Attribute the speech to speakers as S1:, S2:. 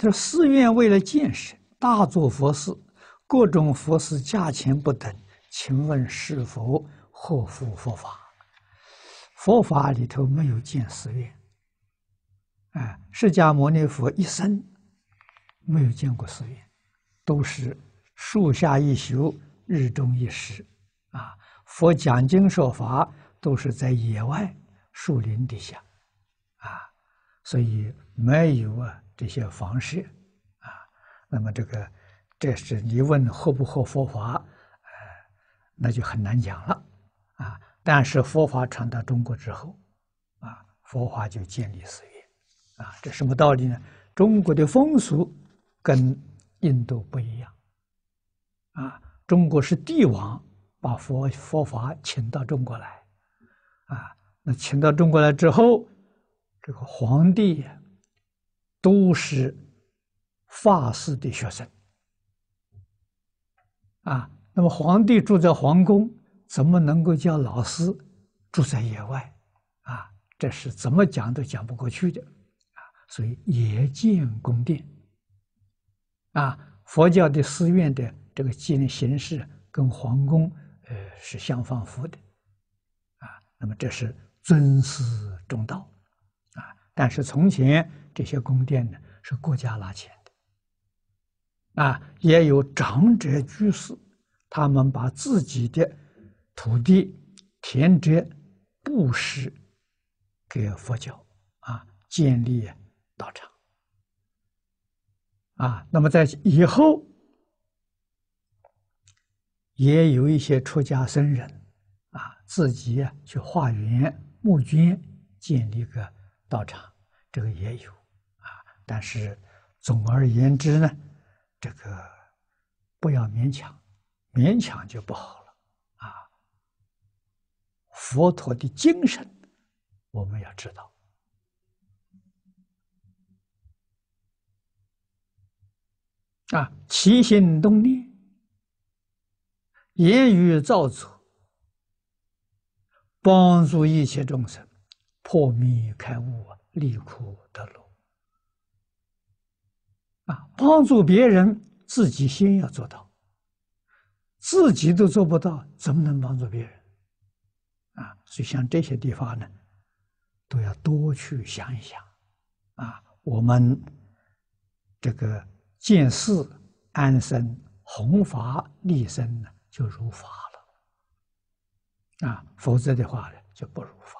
S1: 他说：“寺院为了建设，大做佛事，各种佛事价钱不等，请问是否合乎佛法？佛法里头没有建寺院。啊，释迦牟尼佛一生没有建过寺院，都是树下一宿，日中一时。啊，佛讲经说法都是在野外树林底下，啊，所以没有啊。”这些方式，啊，那么这个，这是你问合不合佛法，呃，那就很难讲了，啊。但是佛法传到中国之后，啊，佛法就建立寺院，啊，这什么道理呢？中国的风俗跟印度不一样，啊，中国是帝王把佛佛法请到中国来，啊，那请到中国来之后，这个皇帝。都是法师的学生啊，那么皇帝住在皇宫，怎么能够叫老师住在野外啊？这是怎么讲都讲不过去的啊！所以也建宫殿啊，佛教的寺院的这个建形式跟皇宫呃是相仿佛的啊。那么这是尊师重道，但是从前。这些宫殿呢，是国家拿钱的，啊，也有长者居士，他们把自己的土地、田宅布施给佛教，啊，建立道场，啊，那么在以后，也有一些出家僧人，啊，自己去化缘募捐建立个道场，这个也有啊。但是，总而言之呢，这个不要勉强，勉强就不好了啊。佛陀的精神，我们要知道啊，起心动念，言语造作，帮助一切众生破迷开悟，离苦得乐。啊，帮助别人，自己先要做到，自己都做不到，怎么能帮助别人？啊，所以像这些地方呢，都要多去想一想。啊，我们这个见事安身、弘法利生呢，就如法了。啊，否则的话呢，就不如法。